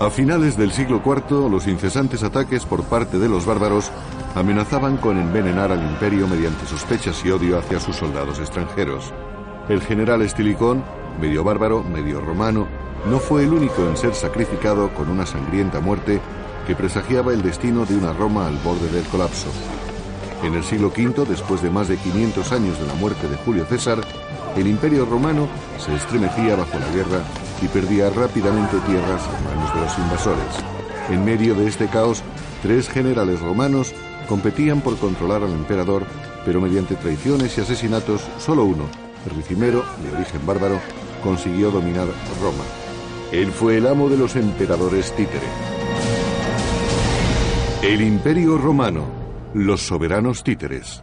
A finales del siglo IV, los incesantes ataques por parte de los bárbaros amenazaban con envenenar al imperio mediante sospechas y odio hacia sus soldados extranjeros. El general Estilicón, medio bárbaro, medio romano, no fue el único en ser sacrificado con una sangrienta muerte que presagiaba el destino de una Roma al borde del colapso. En el siglo V, después de más de 500 años de la muerte de Julio César, el imperio romano se estremecía bajo la guerra y perdía rápidamente tierras en manos de los invasores. En medio de este caos, tres generales romanos competían por controlar al emperador, pero mediante traiciones y asesinatos, solo uno, Ricimero, de origen bárbaro, consiguió dominar Roma. Él fue el amo de los emperadores títere. El imperio romano, los soberanos títeres.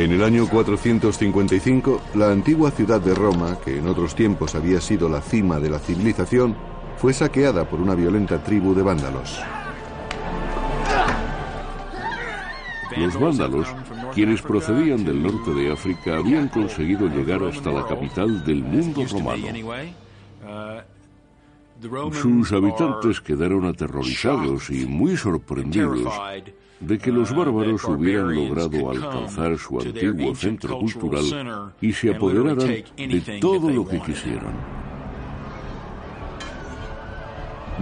En el año 455, la antigua ciudad de Roma, que en otros tiempos había sido la cima de la civilización, fue saqueada por una violenta tribu de vándalos. Los vándalos, quienes procedían del norte de África, habían conseguido llegar hasta la capital del mundo romano. Sus habitantes quedaron aterrorizados y muy sorprendidos de que los bárbaros hubieran logrado alcanzar su antiguo centro cultural y se apoderaran de todo lo que quisieran.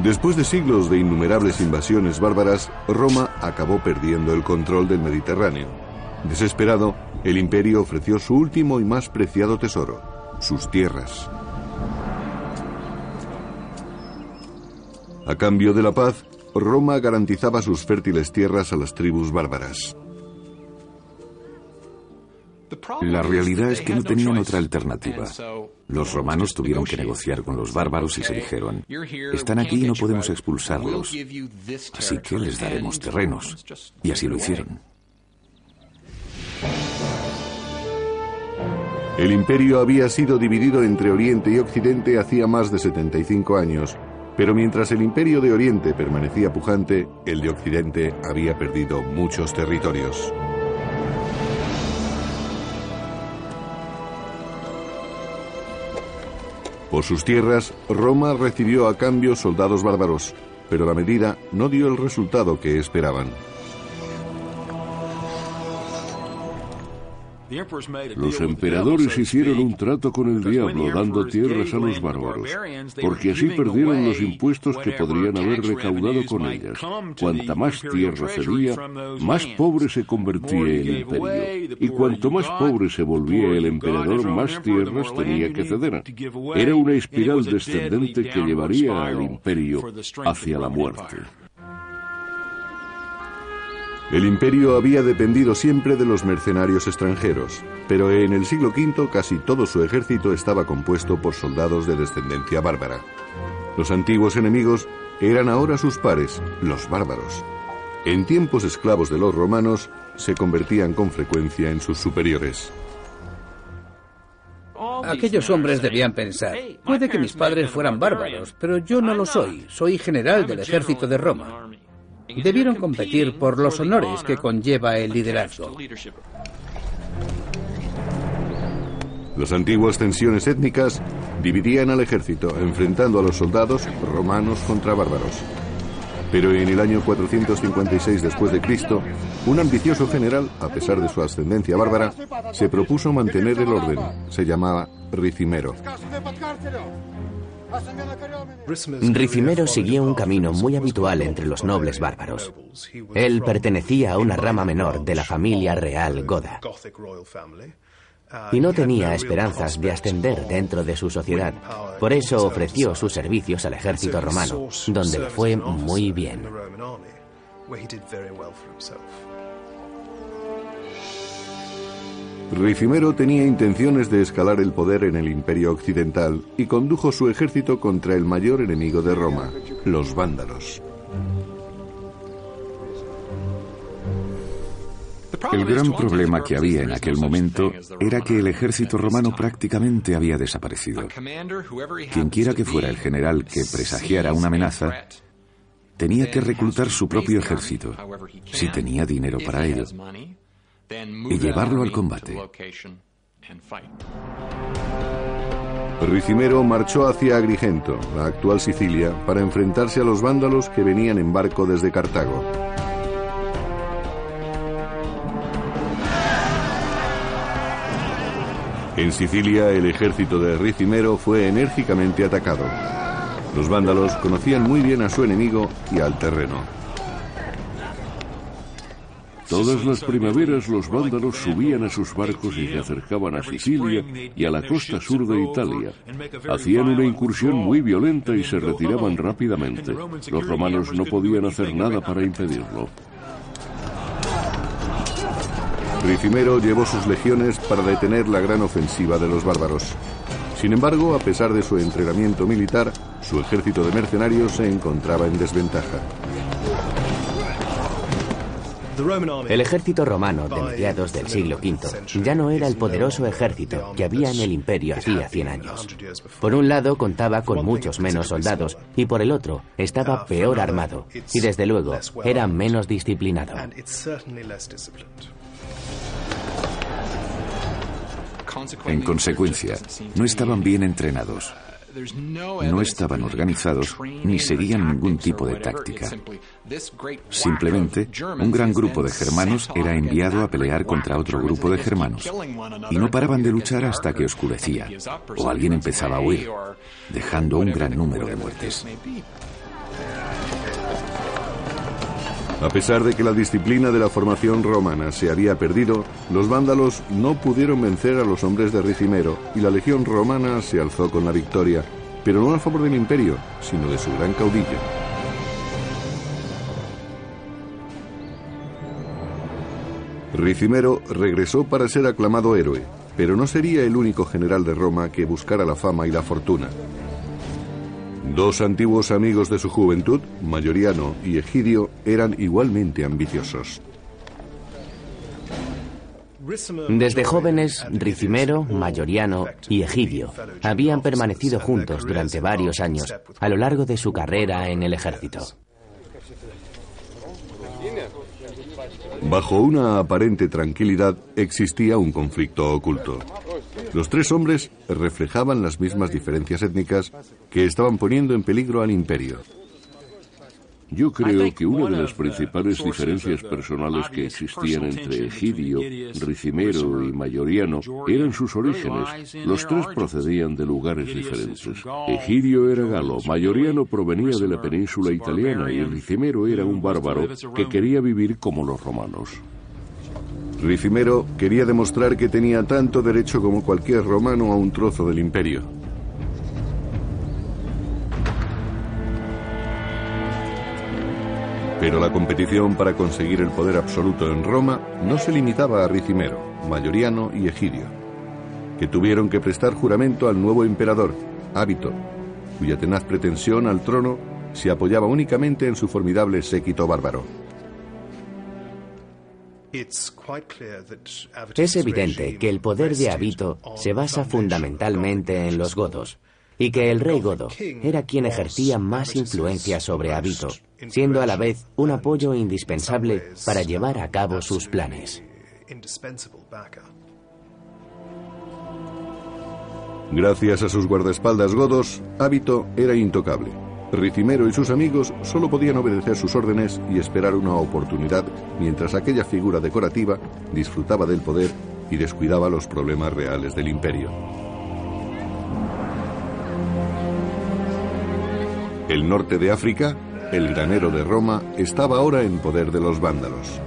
Después de siglos de innumerables invasiones bárbaras, Roma acabó perdiendo el control del Mediterráneo. Desesperado, el imperio ofreció su último y más preciado tesoro, sus tierras. A cambio de la paz, Roma garantizaba sus fértiles tierras a las tribus bárbaras. La realidad es que no tenían otra alternativa. Los romanos tuvieron que negociar con los bárbaros y se dijeron, están aquí y no podemos expulsarlos, así que les daremos terrenos. Y así lo hicieron. El imperio había sido dividido entre Oriente y Occidente hacía más de 75 años, pero mientras el imperio de Oriente permanecía pujante, el de Occidente había perdido muchos territorios. Por sus tierras, Roma recibió a cambio soldados bárbaros, pero la medida no dio el resultado que esperaban. Los emperadores hicieron un trato con el diablo dando tierras a los bárbaros, porque así perdieron los impuestos que podrían haber recaudado con ellas. Cuanta más tierra cedía, más pobre se convertía el imperio. Y cuanto más pobre se volvía el emperador, más tierras tenía que ceder. Era una espiral descendente que llevaría al imperio hacia la muerte. El imperio había dependido siempre de los mercenarios extranjeros, pero en el siglo V casi todo su ejército estaba compuesto por soldados de descendencia bárbara. Los antiguos enemigos eran ahora sus pares, los bárbaros. En tiempos esclavos de los romanos, se convertían con frecuencia en sus superiores. Aquellos hombres debían pensar, puede que mis padres fueran bárbaros, pero yo no lo soy, soy general del ejército de Roma debieron competir por los honores que conlleva el liderazgo. Las antiguas tensiones étnicas dividían al ejército, enfrentando a los soldados romanos contra bárbaros. Pero en el año 456 después de Cristo, un ambicioso general, a pesar de su ascendencia bárbara, se propuso mantener el orden. Se llamaba Ricimero. Ricimero siguió un camino muy habitual entre los nobles bárbaros. Él pertenecía a una rama menor de la familia real goda y no tenía esperanzas de ascender dentro de su sociedad. Por eso ofreció sus servicios al ejército romano, donde le fue muy bien. Ricimero tenía intenciones de escalar el poder en el imperio occidental y condujo su ejército contra el mayor enemigo de Roma, los vándalos. El gran problema que había en aquel momento era que el ejército romano prácticamente había desaparecido. Quienquiera que fuera el general que presagiara una amenaza, tenía que reclutar su propio ejército, si tenía dinero para ello. Y llevarlo al combate. Ricimero marchó hacia Agrigento, la actual Sicilia, para enfrentarse a los vándalos que venían en barco desde Cartago. En Sicilia, el ejército de Ricimero fue enérgicamente atacado. Los vándalos conocían muy bien a su enemigo y al terreno. Todas las primaveras los vándalos subían a sus barcos y se acercaban a Sicilia y a la costa sur de Italia. Hacían una incursión muy violenta y se retiraban rápidamente. Los romanos no podían hacer nada para impedirlo. Ricimero llevó sus legiones para detener la gran ofensiva de los bárbaros. Sin embargo, a pesar de su entrenamiento militar, su ejército de mercenarios se encontraba en desventaja. El ejército romano de mediados del siglo V ya no era el poderoso ejército que había en el imperio hacía 100 años. Por un lado contaba con muchos menos soldados y por el otro estaba peor armado y desde luego era menos disciplinado. En consecuencia, no estaban bien entrenados. No estaban organizados ni seguían ningún tipo de táctica. Simplemente, un gran grupo de germanos era enviado a pelear contra otro grupo de germanos y no paraban de luchar hasta que oscurecía o alguien empezaba a huir, dejando un gran número de muertes. A pesar de que la disciplina de la formación romana se había perdido, los vándalos no pudieron vencer a los hombres de Ricimero y la legión romana se alzó con la victoria, pero no a favor del imperio, sino de su gran caudillo. Ricimero regresó para ser aclamado héroe, pero no sería el único general de Roma que buscara la fama y la fortuna. Dos antiguos amigos de su juventud, Mayoriano y Egidio, eran igualmente ambiciosos. Desde jóvenes, Ricimero, Mayoriano y Egidio habían permanecido juntos durante varios años a lo largo de su carrera en el ejército. Bajo una aparente tranquilidad existía un conflicto oculto. Los tres hombres reflejaban las mismas diferencias étnicas que estaban poniendo en peligro al imperio. Yo creo que una de las principales diferencias personales que existían entre Egidio, Ricimero y Mayoriano eran sus orígenes. Los tres procedían de lugares diferentes. Egidio era galo, Mayoriano provenía de la península italiana y Ricimero era un bárbaro que quería vivir como los romanos. Ricimero quería demostrar que tenía tanto derecho como cualquier romano a un trozo del imperio. Pero la competición para conseguir el poder absoluto en Roma no se limitaba a Ricimero, Mayoriano y Egidio, que tuvieron que prestar juramento al nuevo emperador, Hábito, cuya tenaz pretensión al trono se apoyaba únicamente en su formidable séquito bárbaro. Es evidente que el poder de Habito se basa fundamentalmente en los godos y que el rey godo era quien ejercía más influencia sobre Habito, siendo a la vez un apoyo indispensable para llevar a cabo sus planes. Gracias a sus guardaespaldas godos, Hábito era intocable. Ricimero y sus amigos solo podían obedecer sus órdenes y esperar una oportunidad mientras aquella figura decorativa disfrutaba del poder y descuidaba los problemas reales del imperio. El norte de África, el granero de Roma, estaba ahora en poder de los vándalos.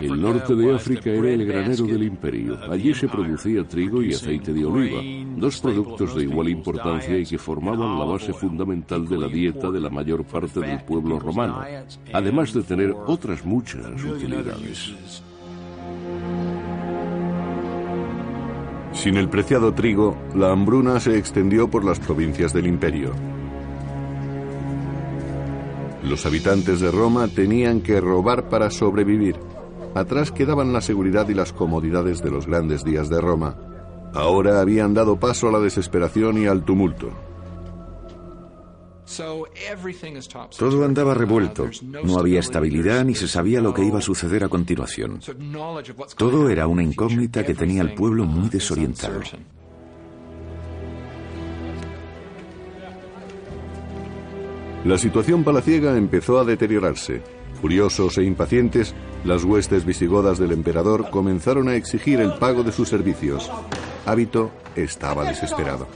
El norte de África era el granero del imperio. Allí se producía trigo y aceite de oliva, dos productos de igual importancia y que formaban la base fundamental de la dieta de la mayor parte del pueblo romano, además de tener otras muchas utilidades. Sin el preciado trigo, la hambruna se extendió por las provincias del imperio. Los habitantes de Roma tenían que robar para sobrevivir. Atrás quedaban la seguridad y las comodidades de los grandes días de Roma. Ahora habían dado paso a la desesperación y al tumulto. Todo andaba revuelto, no había estabilidad ni se sabía lo que iba a suceder a continuación. Todo era una incógnita que tenía al pueblo muy desorientado. La situación palaciega empezó a deteriorarse. Furiosos e impacientes, las huestes visigodas del emperador comenzaron a exigir el pago de sus servicios. Hábito estaba desesperado.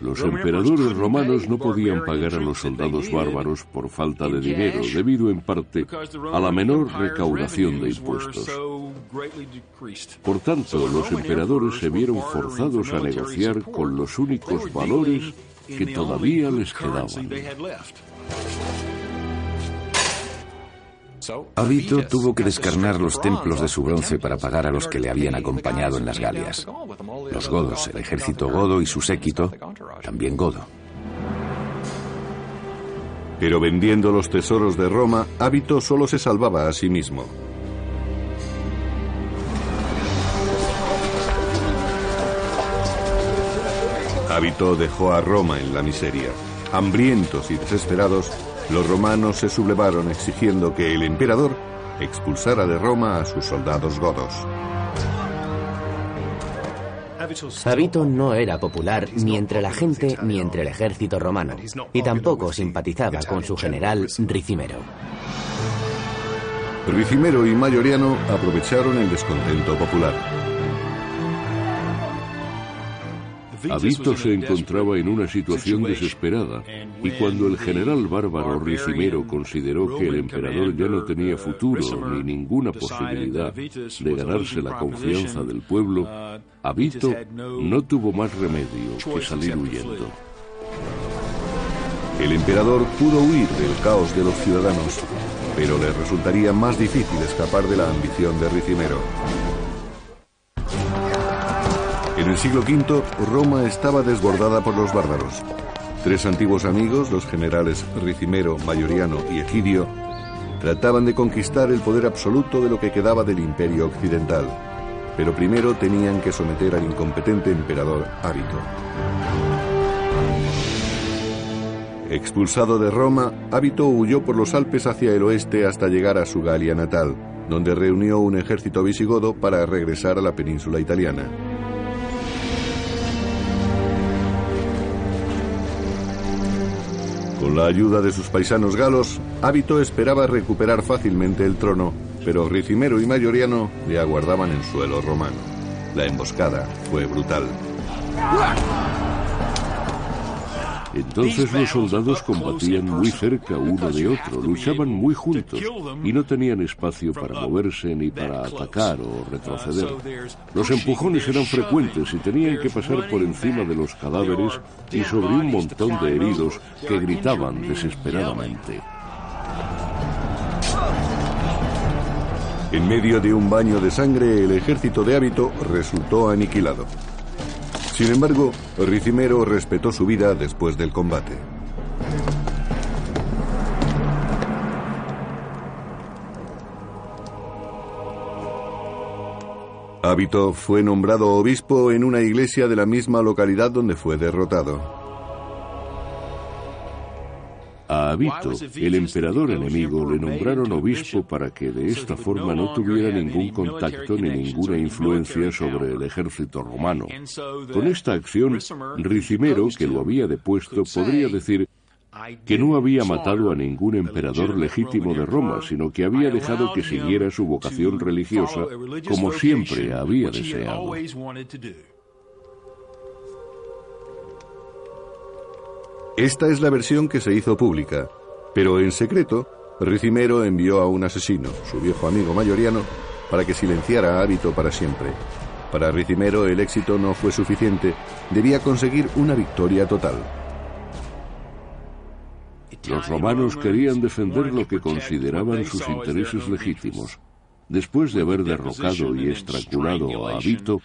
Los emperadores romanos no podían pagar a los soldados bárbaros por falta de dinero, debido en parte a la menor recaudación de impuestos. Por tanto, los emperadores se vieron forzados a negociar con los únicos valores que todavía les quedaban. Avito tuvo que descarnar los templos de su bronce para pagar a los que le habían acompañado en las Galias. Los godos, el ejército godo y su séquito, también godo. Pero vendiendo los tesoros de Roma, Avito solo se salvaba a sí mismo. Avito dejó a Roma en la miseria. Hambrientos y desesperados, los romanos se sublevaron exigiendo que el emperador expulsara de Roma a sus soldados godos. Avito no era popular ni entre la gente ni entre el ejército romano, y tampoco simpatizaba con su general Ricimero. Ricimero y Mayoriano aprovecharon el descontento popular. Avito se encontraba en una situación desesperada y cuando el general bárbaro Ricimero consideró que el emperador ya no tenía futuro ni ninguna posibilidad de ganarse la confianza del pueblo, Avito no tuvo más remedio que salir huyendo. El emperador pudo huir del caos de los ciudadanos, pero le resultaría más difícil escapar de la ambición de Ricimero. En el siglo V, Roma estaba desbordada por los bárbaros. Tres antiguos amigos, los generales Ricimero, Mayoriano y Egidio, trataban de conquistar el poder absoluto de lo que quedaba del imperio occidental, pero primero tenían que someter al incompetente emperador Hábito. Expulsado de Roma, Hábito huyó por los Alpes hacia el oeste hasta llegar a su Galia natal, donde reunió un ejército visigodo para regresar a la península italiana. Con la ayuda de sus paisanos galos, Hábito esperaba recuperar fácilmente el trono, pero Ricimero y Mayoriano le aguardaban en suelo romano. La emboscada fue brutal. Entonces los soldados combatían muy cerca uno de otro, luchaban muy juntos y no tenían espacio para moverse ni para atacar o retroceder. Los empujones eran frecuentes y tenían que pasar por encima de los cadáveres y sobre un montón de heridos que gritaban desesperadamente. En medio de un baño de sangre, el ejército de hábito resultó aniquilado. Sin embargo, Ricimero respetó su vida después del combate. Hábito fue nombrado obispo en una iglesia de la misma localidad donde fue derrotado. A Avito, el emperador enemigo, le nombraron obispo para que de esta forma no tuviera ningún contacto ni ninguna influencia sobre el ejército romano. Con esta acción, Ricimero, que lo había depuesto, podría decir que no había matado a ningún emperador legítimo de Roma, sino que había dejado que siguiera su vocación religiosa como siempre había deseado. Esta es la versión que se hizo pública, pero en secreto, Ricimero envió a un asesino, su viejo amigo mayoriano, para que silenciara a Hábito para siempre. Para Ricimero el éxito no fue suficiente, debía conseguir una victoria total. Los romanos querían defender lo que consideraban sus intereses legítimos. Después de haber derrocado y estrangulado a Avito,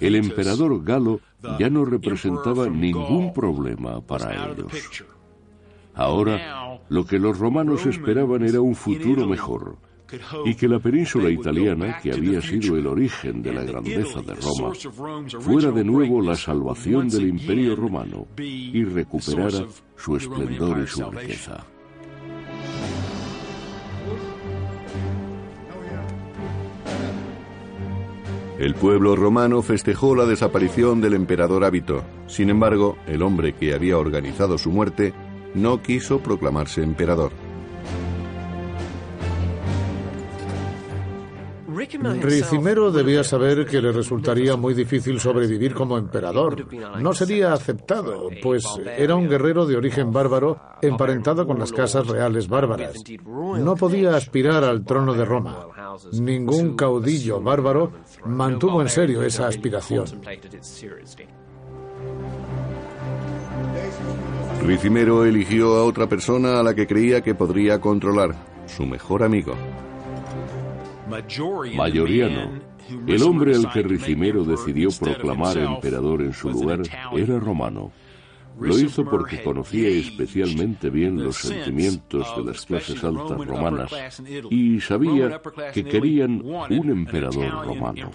el emperador galo ya no representaba ningún problema para ellos. Ahora, lo que los romanos esperaban era un futuro mejor, y que la península italiana, que había sido el origen de la grandeza de Roma, fuera de nuevo la salvación del imperio romano y recuperara su esplendor y su riqueza. El pueblo romano festejó la desaparición del emperador Hábito. Sin embargo, el hombre que había organizado su muerte no quiso proclamarse emperador. Ricimero debía saber que le resultaría muy difícil sobrevivir como emperador. No sería aceptado, pues era un guerrero de origen bárbaro emparentado con las casas reales bárbaras. No podía aspirar al trono de Roma. Ningún caudillo bárbaro mantuvo en serio esa aspiración. Ricimero eligió a otra persona a la que creía que podría controlar, su mejor amigo. Mayoriano, el hombre al que Ricimero decidió proclamar emperador en su lugar, era romano. Lo hizo porque conocía especialmente bien los sentimientos de las clases altas romanas y sabía que querían un emperador romano.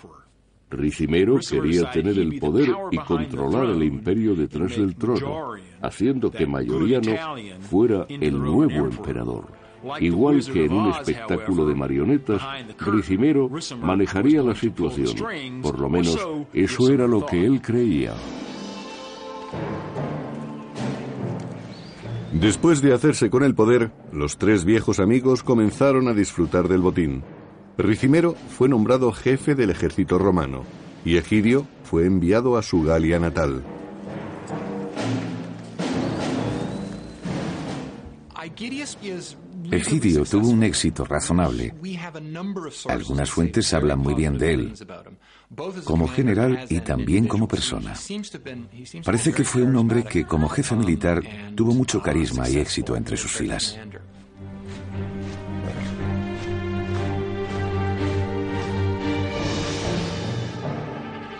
Ricimero quería tener el poder y controlar el imperio detrás del trono, haciendo que Mayoriano fuera el nuevo emperador. Igual que en un espectáculo de marionetas, Ricimero manejaría la situación. Por lo menos eso era lo que él creía. Después de hacerse con el poder, los tres viejos amigos comenzaron a disfrutar del botín. Ricimero fue nombrado jefe del ejército romano y Egidio fue enviado a su Galia natal. Egidio tuvo un éxito razonable. Algunas fuentes hablan muy bien de él, como general y también como persona. Parece que fue un hombre que como jefe militar tuvo mucho carisma y éxito entre sus filas.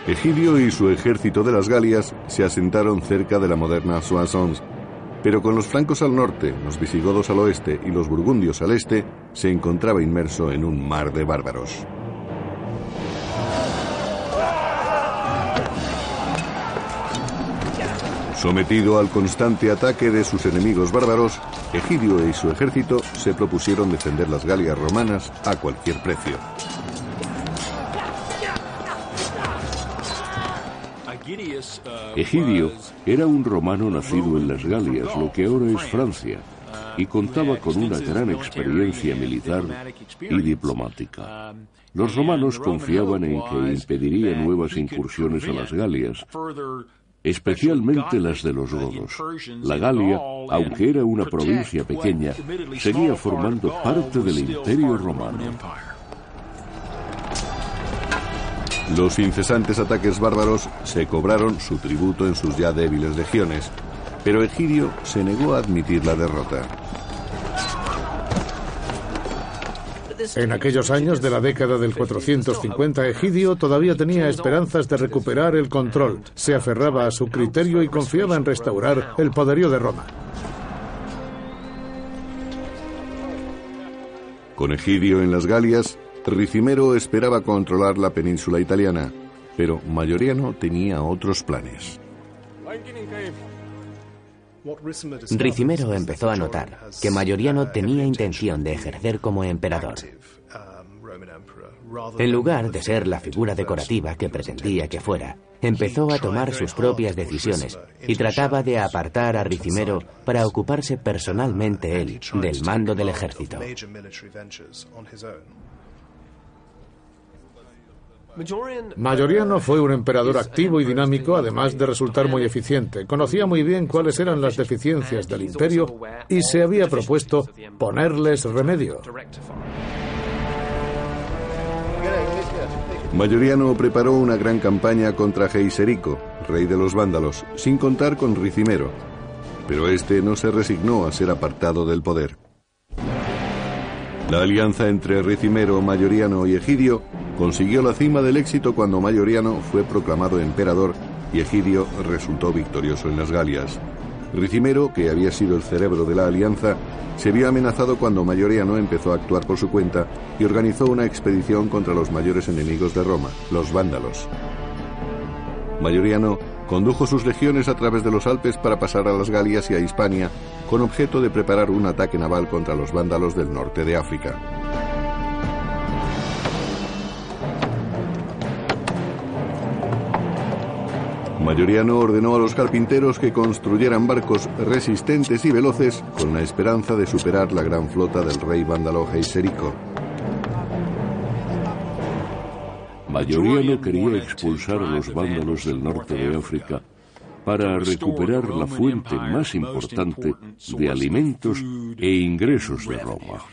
Egidio y su ejército de las Galias se asentaron cerca de la moderna Soissons, pero con los francos al norte, los visigodos al oeste y los burgundios al este, se encontraba inmerso en un mar de bárbaros. Sometido al constante ataque de sus enemigos bárbaros, Egidio y su ejército se propusieron defender las Galias romanas a cualquier precio. Egidio era un romano nacido en las Galias, lo que ahora es Francia, y contaba con una gran experiencia militar y diplomática. Los romanos confiaban en que impediría nuevas incursiones a las Galias, especialmente las de los godos. La Galia, aunque era una provincia pequeña, seguía formando parte del imperio romano. Los incesantes ataques bárbaros se cobraron su tributo en sus ya débiles legiones, pero Egidio se negó a admitir la derrota. En aquellos años de la década del 450, Egidio todavía tenía esperanzas de recuperar el control. Se aferraba a su criterio y confiaba en restaurar el poderío de Roma. Con Egidio en las Galias, Ricimero esperaba controlar la península italiana, pero Mayoriano tenía otros planes. Ricimero empezó a notar que Mayoriano tenía intención de ejercer como emperador. En lugar de ser la figura decorativa que pretendía que fuera, empezó a tomar sus propias decisiones y trataba de apartar a Ricimero para ocuparse personalmente él del mando del ejército. Mayoriano fue un emperador activo y dinámico, además de resultar muy eficiente. Conocía muy bien cuáles eran las deficiencias del imperio y se había propuesto ponerles remedio. Mayoriano preparó una gran campaña contra Geiserico, rey de los vándalos, sin contar con Ricimero. Pero este no se resignó a ser apartado del poder. La alianza entre Ricimero, Mayoriano y Egidio consiguió la cima del éxito cuando Mayoriano fue proclamado emperador y Egidio resultó victorioso en las Galias. Ricimero, que había sido el cerebro de la alianza, se vio amenazado cuando Mayoriano empezó a actuar por su cuenta y organizó una expedición contra los mayores enemigos de Roma, los vándalos. Mayoriano condujo sus legiones a través de los Alpes para pasar a las Galias y a Hispania con objeto de preparar un ataque naval contra los vándalos del norte de África. Mayoriano ordenó a los carpinteros que construyeran barcos resistentes y veloces con la esperanza de superar la gran flota del rey vándalo Geiserico. Mayoriano quería expulsar a los vándalos del norte de África para recuperar la fuente más importante de alimentos e ingresos de Roma.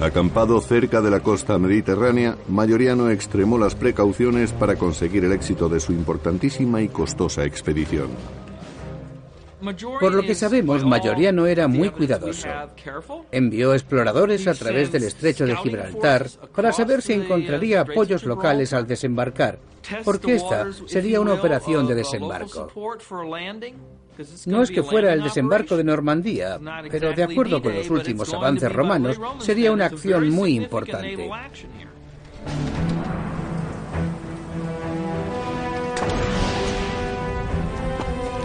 Acampado cerca de la costa mediterránea, Mayoriano extremó las precauciones para conseguir el éxito de su importantísima y costosa expedición. Por lo que sabemos, Mayoriano era muy cuidadoso. Envió exploradores a través del estrecho de Gibraltar para saber si encontraría apoyos locales al desembarcar, porque esta sería una operación de desembarco. No es que fuera el desembarco de Normandía, pero de acuerdo con los últimos avances romanos, sería una acción muy importante.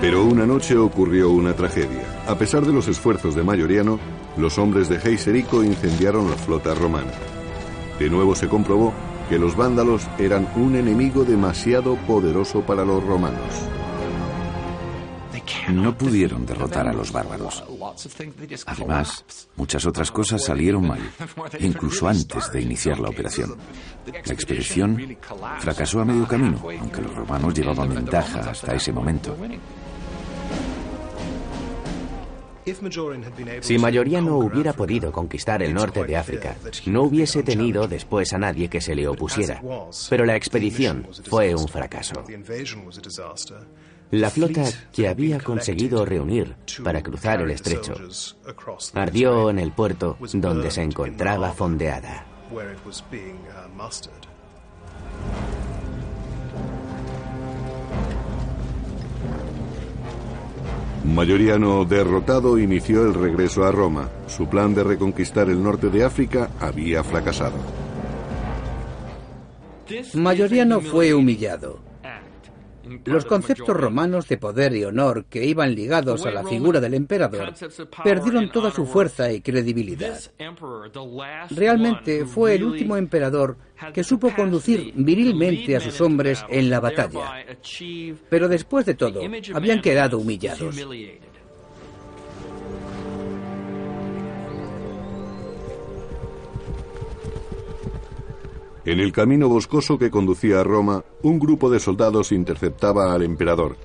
Pero una noche ocurrió una tragedia. A pesar de los esfuerzos de Mayoriano, los hombres de Geiserico incendiaron la flota romana. De nuevo se comprobó que los vándalos eran un enemigo demasiado poderoso para los romanos. No pudieron derrotar a los bárbaros. Además, muchas otras cosas salieron mal, incluso antes de iniciar la operación. La expedición fracasó a medio camino, aunque los romanos llevaban ventaja hasta ese momento. Si Mayoriano hubiera podido conquistar el norte de África, no hubiese tenido después a nadie que se le opusiera. Pero la expedición fue un fracaso. La flota que había conseguido reunir para cruzar el estrecho ardió en el puerto donde se encontraba fondeada. Mayoriano, derrotado, inició el regreso a Roma. Su plan de reconquistar el norte de África había fracasado. Mayoriano fue humillado. Los conceptos romanos de poder y honor que iban ligados a la figura del emperador perdieron toda su fuerza y credibilidad. Realmente fue el último emperador que supo conducir virilmente a sus hombres en la batalla. Pero después de todo, habían quedado humillados. En el camino boscoso que conducía a Roma, un grupo de soldados interceptaba al emperador.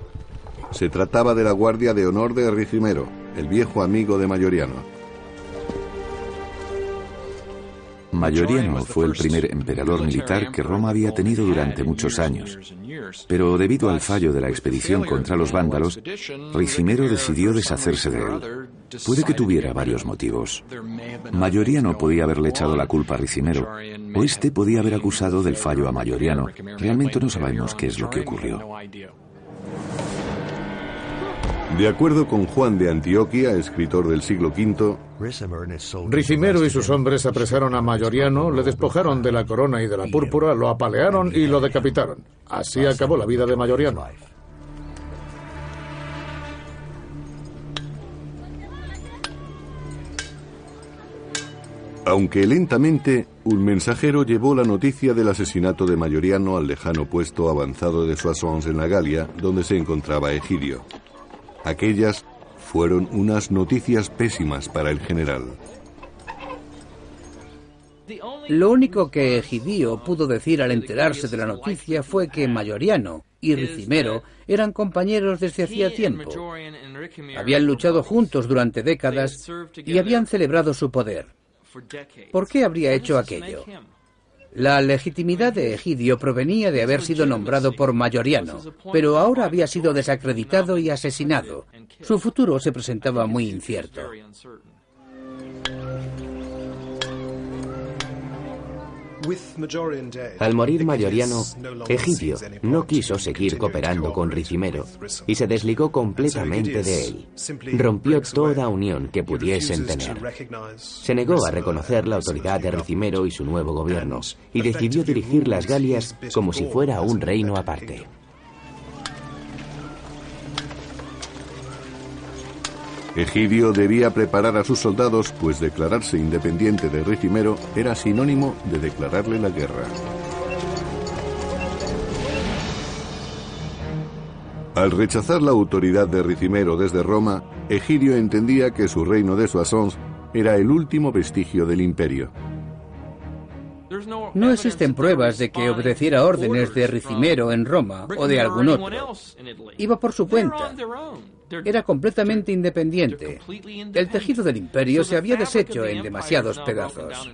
Se trataba de la Guardia de Honor de Ricimero, el viejo amigo de Mayoriano. Mayoriano fue el primer emperador militar que Roma había tenido durante muchos años. Pero debido al fallo de la expedición contra los vándalos, Ricimero decidió deshacerse de él. Puede que tuviera varios motivos. Mayoriano podía haberle echado la culpa a Ricimero, o este podía haber acusado del fallo a Mayoriano. Realmente no sabemos qué es lo que ocurrió. De acuerdo con Juan de Antioquia, escritor del siglo V, Ricimero y sus hombres apresaron a Mayoriano, le despojaron de la corona y de la púrpura, lo apalearon y lo decapitaron. Así acabó la vida de Mayoriano. Aunque lentamente, un mensajero llevó la noticia del asesinato de Mayoriano al lejano puesto avanzado de Soissons en la Galia, donde se encontraba Egidio. Aquellas fueron unas noticias pésimas para el general. Lo único que Egidio pudo decir al enterarse de la noticia fue que Mayoriano y Ricimero eran compañeros desde hacía tiempo. Habían luchado juntos durante décadas y habían celebrado su poder. ¿Por qué habría hecho aquello? La legitimidad de Egidio provenía de haber sido nombrado por Mayoriano, pero ahora había sido desacreditado y asesinado. Su futuro se presentaba muy incierto. Al morir Mayoriano, Egidio no quiso seguir cooperando con Ricimero y se desligó completamente de él. Rompió toda unión que pudiesen tener. Se negó a reconocer la autoridad de Ricimero y su nuevo gobierno y decidió dirigir las Galias como si fuera un reino aparte. Egidio debía preparar a sus soldados, pues declararse independiente de Ricimero era sinónimo de declararle la guerra. Al rechazar la autoridad de Ricimero desde Roma, Egidio entendía que su reino de Soissons era el último vestigio del imperio. No existen pruebas de que obedeciera órdenes de Ricimero en Roma o de algún otro. Iba por su cuenta. Era completamente independiente. El tejido del imperio se había deshecho en demasiados pedazos.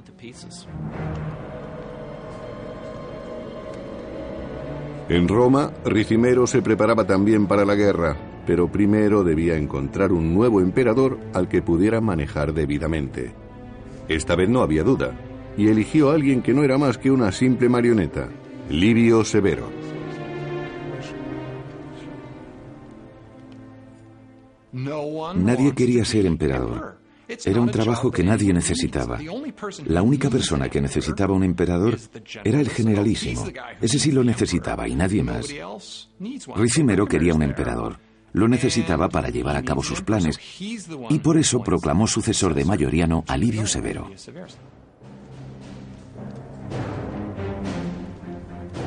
En Roma, Ricimero se preparaba también para la guerra, pero primero debía encontrar un nuevo emperador al que pudiera manejar debidamente. Esta vez no había duda, y eligió a alguien que no era más que una simple marioneta, Livio Severo. Nadie quería ser emperador. Era un trabajo que nadie necesitaba. La única persona que necesitaba un emperador era el generalísimo. Ese sí lo necesitaba y nadie más. Ricimero quería un emperador. Lo necesitaba para llevar a cabo sus planes y por eso proclamó sucesor de Mayoriano a Livio Severo.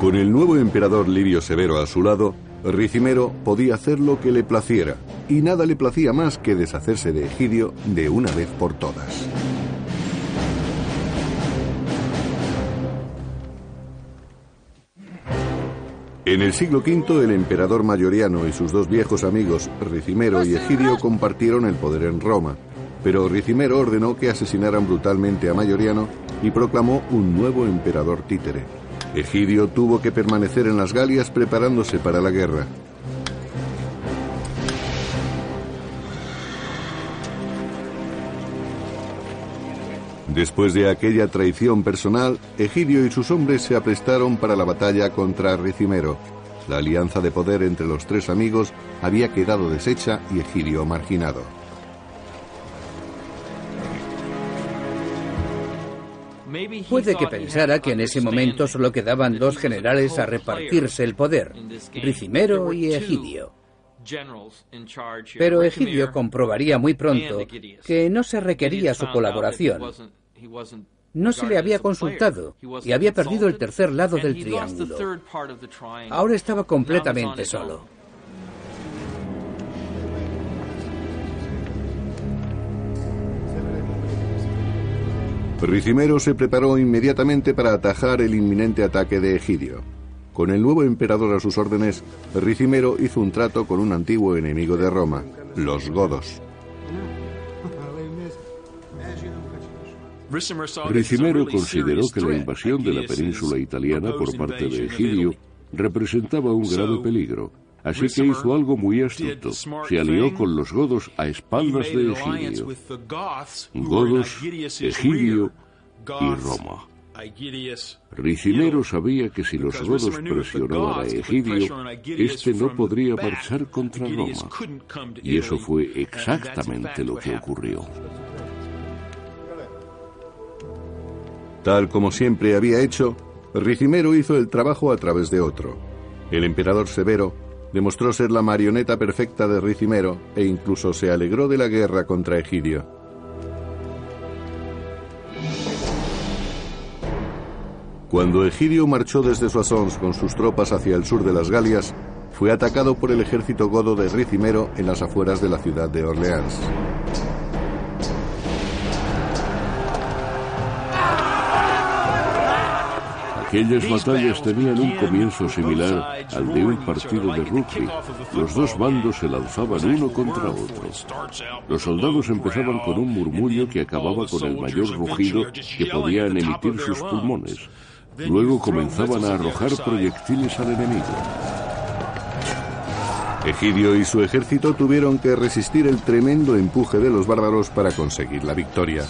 Con el nuevo emperador Livio Severo a su lado, Ricimero podía hacer lo que le placiera, y nada le placía más que deshacerse de Egidio de una vez por todas. En el siglo V, el emperador Mayoriano y sus dos viejos amigos, Ricimero y Egidio, compartieron el poder en Roma, pero Ricimero ordenó que asesinaran brutalmente a Mayoriano y proclamó un nuevo emperador títere. Egidio tuvo que permanecer en las Galias preparándose para la guerra. Después de aquella traición personal, Egidio y sus hombres se aprestaron para la batalla contra Ricimero. La alianza de poder entre los tres amigos había quedado deshecha y Egidio marginado. Puede que pensara que en ese momento solo quedaban dos generales a repartirse el poder, Ricimero y Egidio. Pero Egidio comprobaría muy pronto que no se requería su colaboración. No se le había consultado y había perdido el tercer lado del triángulo. Ahora estaba completamente solo. Ricimero se preparó inmediatamente para atajar el inminente ataque de Egidio. Con el nuevo emperador a sus órdenes, Ricimero hizo un trato con un antiguo enemigo de Roma, los godos. Ricimero consideró que la invasión de la península italiana por parte de Egidio representaba un grave peligro, así que hizo algo muy astuto. Se alió con los godos a espaldas de Egidio. Godos, Egidio y Roma. Ricimero sabía que si los godos presionaban a Egidio, éste no podría marchar contra Roma. Y eso fue exactamente lo que ocurrió. Tal como siempre había hecho, Ricimero hizo el trabajo a través de otro. El emperador Severo demostró ser la marioneta perfecta de Ricimero e incluso se alegró de la guerra contra Egidio. Cuando Egidio marchó desde Soissons con sus tropas hacia el sur de las Galias, fue atacado por el ejército godo de Ricimero en las afueras de la ciudad de Orleans. Aquellas batallas tenían un comienzo similar al de un partido de rugby. Los dos bandos se lanzaban uno contra otro. Los soldados empezaban con un murmullo que acababa con el mayor rugido que podían emitir sus pulmones. Luego comenzaban a arrojar proyectiles al enemigo. Egidio y su ejército tuvieron que resistir el tremendo empuje de los bárbaros para conseguir la victoria.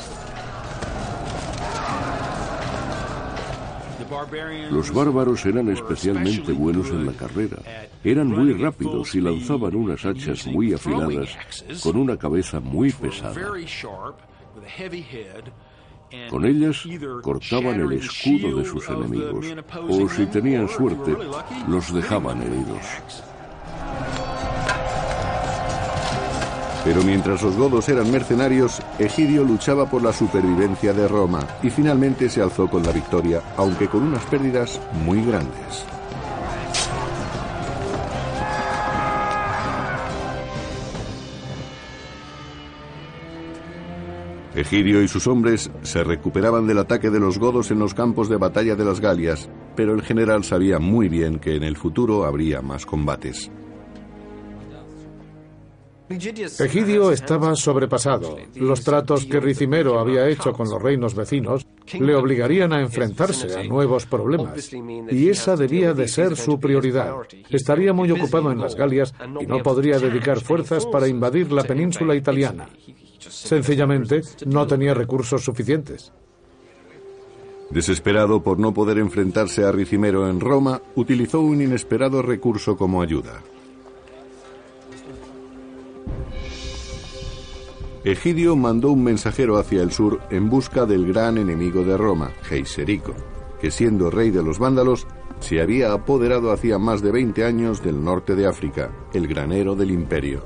Los bárbaros eran especialmente buenos en la carrera. Eran muy rápidos y lanzaban unas hachas muy afiladas con una cabeza muy pesada. Con ellas cortaban el escudo de sus enemigos o, si tenían suerte, los dejaban heridos. Pero mientras los godos eran mercenarios, Egidio luchaba por la supervivencia de Roma y finalmente se alzó con la victoria, aunque con unas pérdidas muy grandes. Egidio y sus hombres se recuperaban del ataque de los godos en los campos de batalla de las Galias, pero el general sabía muy bien que en el futuro habría más combates. Egidio estaba sobrepasado. Los tratos que Ricimero había hecho con los reinos vecinos le obligarían a enfrentarse a nuevos problemas. Y esa debía de ser su prioridad. Estaría muy ocupado en las Galias y no podría dedicar fuerzas para invadir la península italiana. Sencillamente no tenía recursos suficientes. Desesperado por no poder enfrentarse a Ricimero en Roma, utilizó un inesperado recurso como ayuda. Egidio mandó un mensajero hacia el sur en busca del gran enemigo de Roma, Geiserico, que siendo rey de los vándalos, se había apoderado hacía más de 20 años del norte de África, el granero del imperio.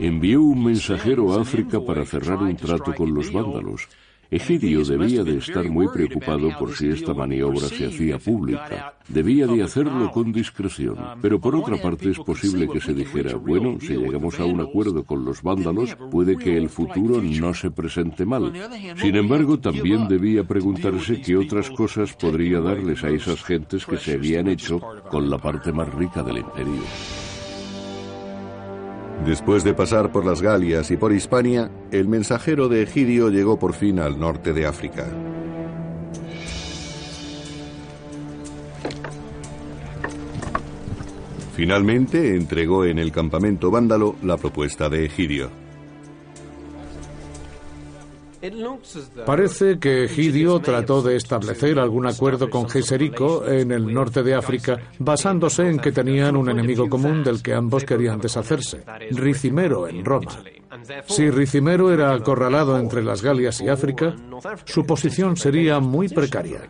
Envió un mensajero a África para cerrar un trato con los vándalos, Egidio debía de estar muy preocupado por si esta maniobra se hacía pública. Debía de hacerlo con discreción. Pero por otra parte es posible que se dijera, bueno, si llegamos a un acuerdo con los vándalos, puede que el futuro no se presente mal. Sin embargo, también debía preguntarse qué otras cosas podría darles a esas gentes que se habían hecho con la parte más rica del imperio. Después de pasar por las Galias y por Hispania, el mensajero de Egidio llegó por fin al norte de África. Finalmente entregó en el campamento vándalo la propuesta de Egidio. Parece que Egidio trató de establecer algún acuerdo con Geserico en el norte de África, basándose en que tenían un enemigo común del que ambos querían deshacerse, Ricimero en Roma. Si Ricimero era acorralado entre las Galias y África, su posición sería muy precaria.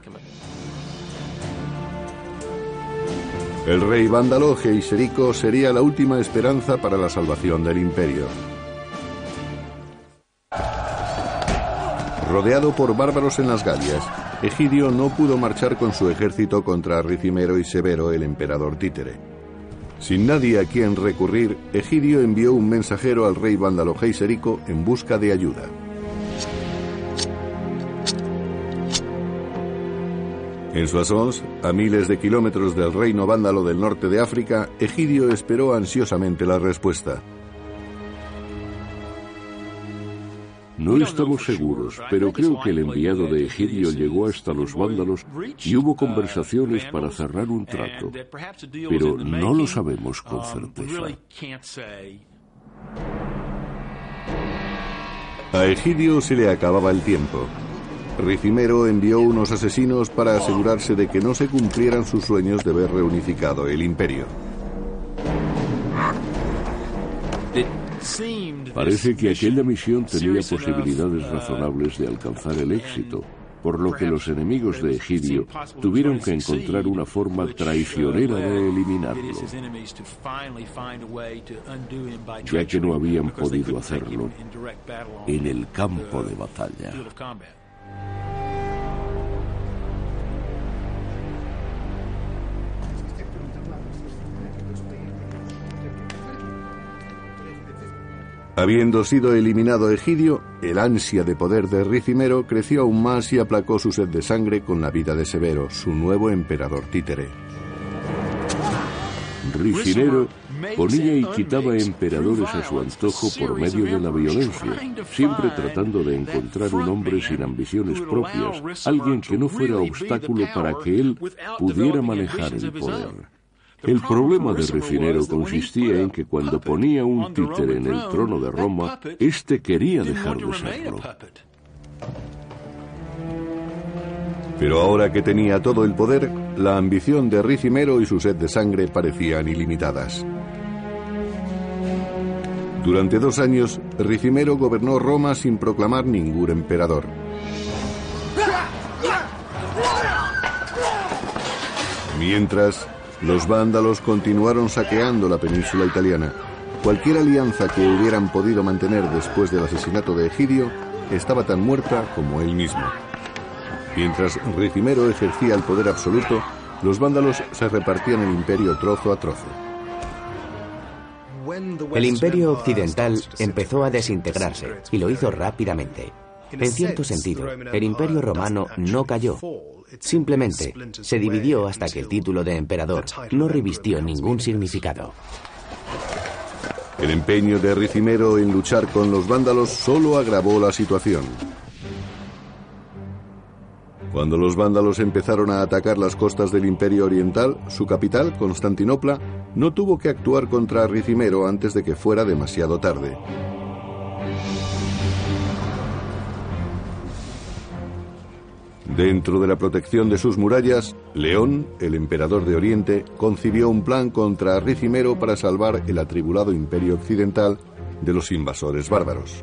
El rey vándalo Geiserico sería la última esperanza para la salvación del imperio. Rodeado por bárbaros en las Galias, Egidio no pudo marchar con su ejército contra Ricimero y Severo, el emperador títere. Sin nadie a quien recurrir, Egidio envió un mensajero al rey vándalo Geiserico en busca de ayuda. En Soissons, a miles de kilómetros del reino vándalo del norte de África, Egidio esperó ansiosamente la respuesta. No estamos seguros, pero creo que el enviado de Egidio llegó hasta los vándalos y hubo conversaciones para cerrar un trato, pero no lo sabemos con certeza. A Egidio se le acababa el tiempo. Ricimero envió unos asesinos para asegurarse de que no se cumplieran sus sueños de ver reunificado el imperio. Parece que aquella misión tenía posibilidades razonables de alcanzar el éxito, por lo que los enemigos de Egidio tuvieron que encontrar una forma traicionera de eliminarlo, ya que no habían podido hacerlo en el campo de batalla. Habiendo sido eliminado Egidio, el ansia de poder de Ricimero creció aún más y aplacó su sed de sangre con la vida de Severo, su nuevo emperador títere. Ricimero ponía y quitaba emperadores a su antojo por medio de la violencia, siempre tratando de encontrar un hombre sin ambiciones propias, alguien que no fuera obstáculo para que él pudiera manejar el poder. El problema de Ricimero consistía en que cuando ponía un títere en el trono de Roma, éste quería dejar de serlo. Pero ahora que tenía todo el poder, la ambición de Ricimero y su sed de sangre parecían ilimitadas. Durante dos años, Ricimero gobernó Roma sin proclamar ningún emperador. Mientras, los vándalos continuaron saqueando la península italiana. Cualquier alianza que hubieran podido mantener después del asesinato de Egidio estaba tan muerta como él mismo. Mientras Ricimero ejercía el poder absoluto, los vándalos se repartían el imperio trozo a trozo. El imperio occidental empezó a desintegrarse y lo hizo rápidamente. En cierto sentido, el imperio romano no cayó, simplemente se dividió hasta que el título de emperador no revistió ningún significado. El empeño de Ricimero en luchar con los vándalos solo agravó la situación. Cuando los vándalos empezaron a atacar las costas del Imperio Oriental, su capital, Constantinopla, no tuvo que actuar contra Ricimero antes de que fuera demasiado tarde. Dentro de la protección de sus murallas, León, el emperador de Oriente, concibió un plan contra Ricimero para salvar el atribulado imperio occidental de los invasores bárbaros.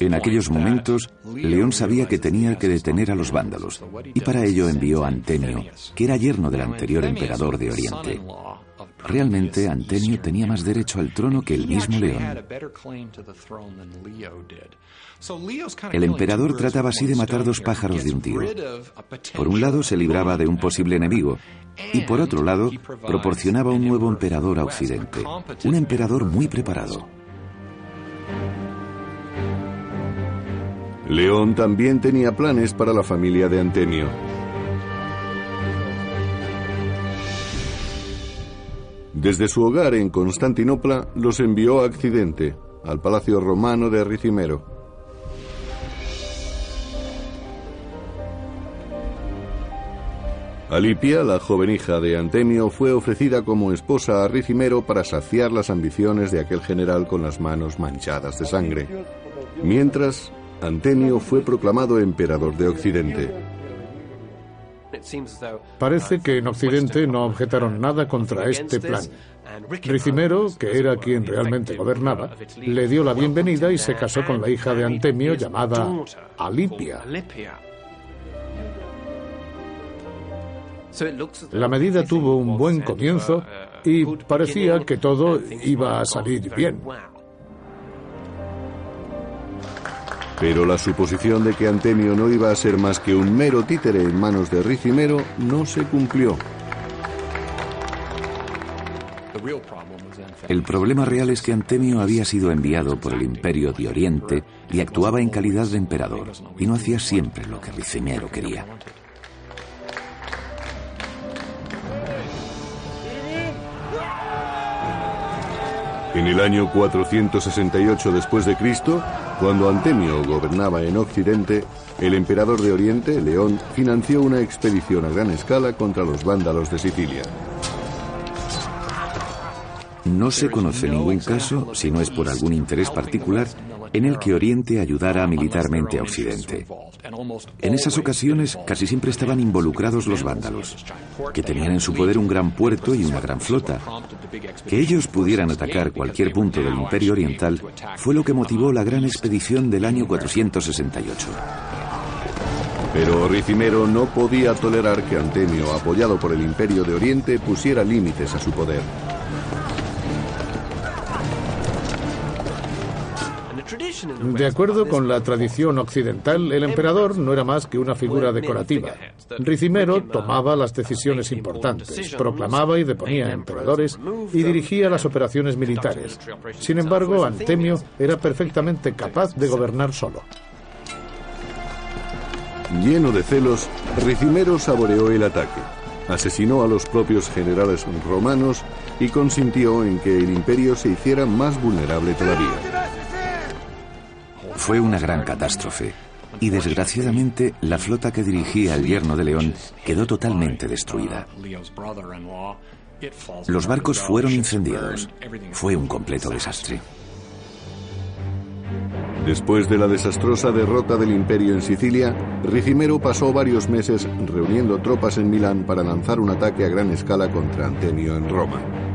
En aquellos momentos, León sabía que tenía que detener a los vándalos, y para ello envió a Antenio, que era yerno del anterior emperador de Oriente. Realmente, Antenio tenía más derecho al trono que el mismo León. El emperador trataba así de matar dos pájaros de un tiro. Por un lado, se libraba de un posible enemigo, y por otro lado, proporcionaba un nuevo emperador a Occidente, un emperador muy preparado. León también tenía planes para la familia de Antenio. Desde su hogar en Constantinopla los envió a Occidente, al palacio romano de Ricimero. Alipia, la joven hija de Antemio, fue ofrecida como esposa a Ricimero para saciar las ambiciones de aquel general con las manos manchadas de sangre. Mientras, Antenio fue proclamado emperador de Occidente. Parece que en Occidente no objetaron nada contra este plan. Ricimero, que era quien realmente gobernaba, le dio la bienvenida y se casó con la hija de Antemio llamada Alipia. La medida tuvo un buen comienzo y parecía que todo iba a salir bien. Pero la suposición de que Antemio no iba a ser más que un mero títere en manos de Ricimero no se cumplió. El problema real es que Antemio había sido enviado por el imperio de Oriente y actuaba en calidad de emperador, y no hacía siempre lo que Ricimero quería. En el año 468 después de Cristo, cuando Antemio gobernaba en Occidente, el emperador de Oriente, León, financió una expedición a gran escala contra los vándalos de Sicilia. No se conoce ningún caso, si no es por algún interés particular, en el que Oriente ayudara militarmente a Occidente. En esas ocasiones casi siempre estaban involucrados los vándalos, que tenían en su poder un gran puerto y una gran flota. Que ellos pudieran atacar cualquier punto del Imperio Oriental fue lo que motivó la gran expedición del año 468. Pero Ricimero no podía tolerar que Antemio, apoyado por el Imperio de Oriente, pusiera límites a su poder. De acuerdo con la tradición occidental, el emperador no era más que una figura decorativa. Ricimero tomaba las decisiones importantes, proclamaba y deponía emperadores y dirigía las operaciones militares. Sin embargo, Antemio era perfectamente capaz de gobernar solo. Lleno de celos, Ricimero saboreó el ataque. Asesinó a los propios generales romanos y consintió en que el imperio se hiciera más vulnerable todavía. Fue una gran catástrofe y desgraciadamente la flota que dirigía el yerno de León quedó totalmente destruida. Los barcos fueron incendiados. Fue un completo desastre. Después de la desastrosa derrota del imperio en Sicilia, Ricimero pasó varios meses reuniendo tropas en Milán para lanzar un ataque a gran escala contra Antemio en Roma.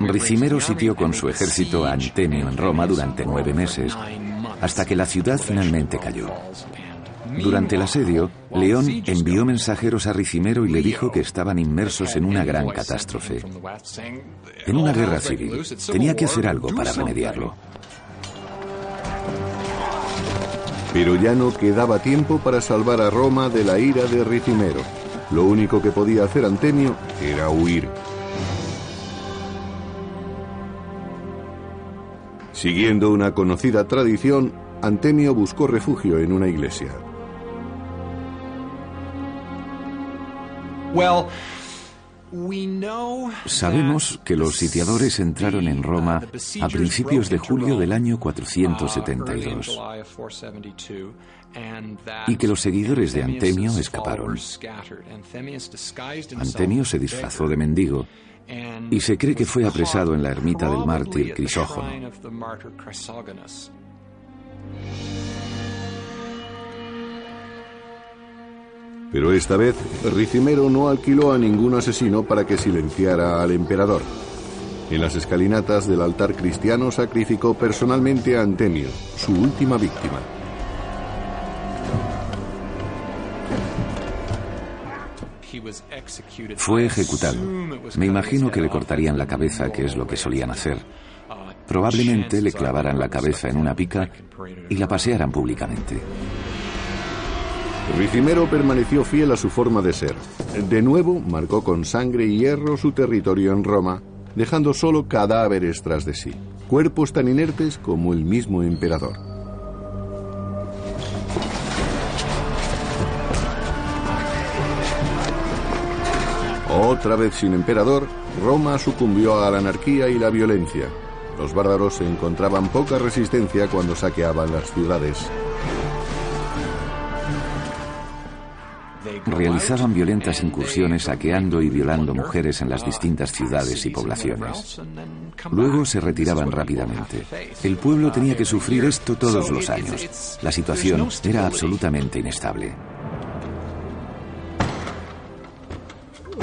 Ricimero sitió con su ejército a Antemio en Roma durante nueve meses, hasta que la ciudad finalmente cayó. Durante el asedio, León envió mensajeros a Ricimero y le dijo que estaban inmersos en una gran catástrofe. En una guerra civil. Tenía que hacer algo para remediarlo. Pero ya no quedaba tiempo para salvar a Roma de la ira de Ricimero. Lo único que podía hacer Antemio era huir. Siguiendo una conocida tradición, Antemio buscó refugio en una iglesia. Sabemos que los sitiadores entraron en Roma a principios de julio del año 472 y que los seguidores de Antemio escaparon. Antemio se disfrazó de mendigo y se cree que fue apresado en la ermita del mártir Crisógono. Pero esta vez, Ricimero no alquiló a ningún asesino para que silenciara al emperador. En las escalinatas del altar cristiano sacrificó personalmente a Antemio, su última víctima. Fue ejecutado. Me imagino que le cortarían la cabeza, que es lo que solían hacer. Probablemente le clavaran la cabeza en una pica y la pasearan públicamente. Ricimero permaneció fiel a su forma de ser. De nuevo marcó con sangre y hierro su territorio en Roma, dejando solo cadáveres tras de sí, cuerpos tan inertes como el mismo emperador. Otra vez sin emperador, Roma sucumbió a la anarquía y la violencia. Los bárbaros encontraban poca resistencia cuando saqueaban las ciudades. realizaban violentas incursiones saqueando y violando mujeres en las distintas ciudades y poblaciones. Luego se retiraban rápidamente. El pueblo tenía que sufrir esto todos los años. La situación era absolutamente inestable.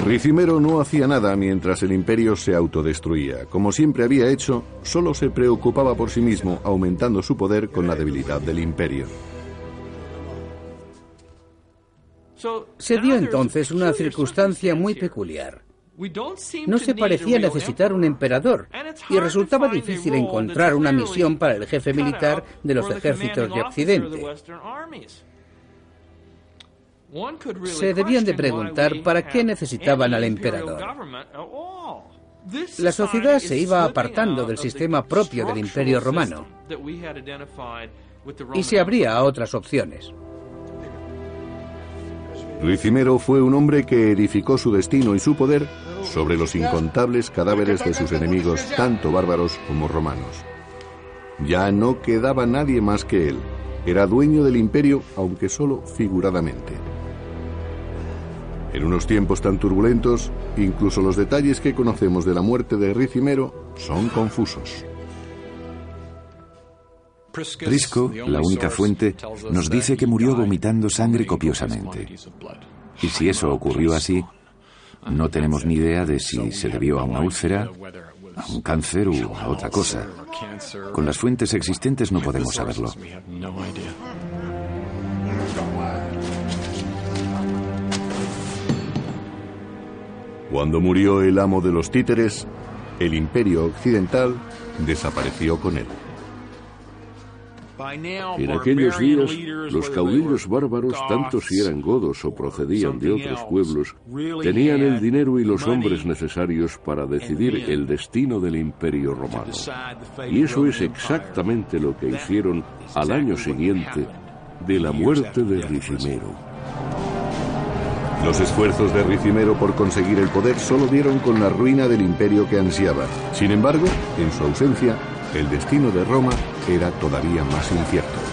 Ricimero no hacía nada mientras el imperio se autodestruía. Como siempre había hecho, solo se preocupaba por sí mismo, aumentando su poder con la debilidad del imperio. Se dio entonces una circunstancia muy peculiar. No se parecía necesitar un emperador y resultaba difícil encontrar una misión para el jefe militar de los ejércitos de Occidente. Se debían de preguntar para qué necesitaban al emperador. La sociedad se iba apartando del sistema propio del imperio romano y se abría a otras opciones. Ricimero fue un hombre que edificó su destino y su poder sobre los incontables cadáveres de sus enemigos, tanto bárbaros como romanos. Ya no quedaba nadie más que él. Era dueño del imperio, aunque solo figuradamente. En unos tiempos tan turbulentos, incluso los detalles que conocemos de la muerte de Ricimero son confusos. Prisco, la única fuente, nos dice que murió vomitando sangre copiosamente. Y si eso ocurrió así, no tenemos ni idea de si se debió a una úlcera, a un cáncer u a otra cosa. Con las fuentes existentes no podemos saberlo. Cuando murió el amo de los títeres, el imperio occidental desapareció con él. En aquellos días, los caudillos bárbaros, tanto si eran godos o procedían de otros pueblos, tenían el dinero y los hombres necesarios para decidir el destino del imperio romano. Y eso es exactamente lo que hicieron al año siguiente de la muerte de Ricimero. Los esfuerzos de Ricimero por conseguir el poder solo dieron con la ruina del imperio que ansiaba. Sin embargo, en su ausencia, el destino de Roma era todavía más incierto.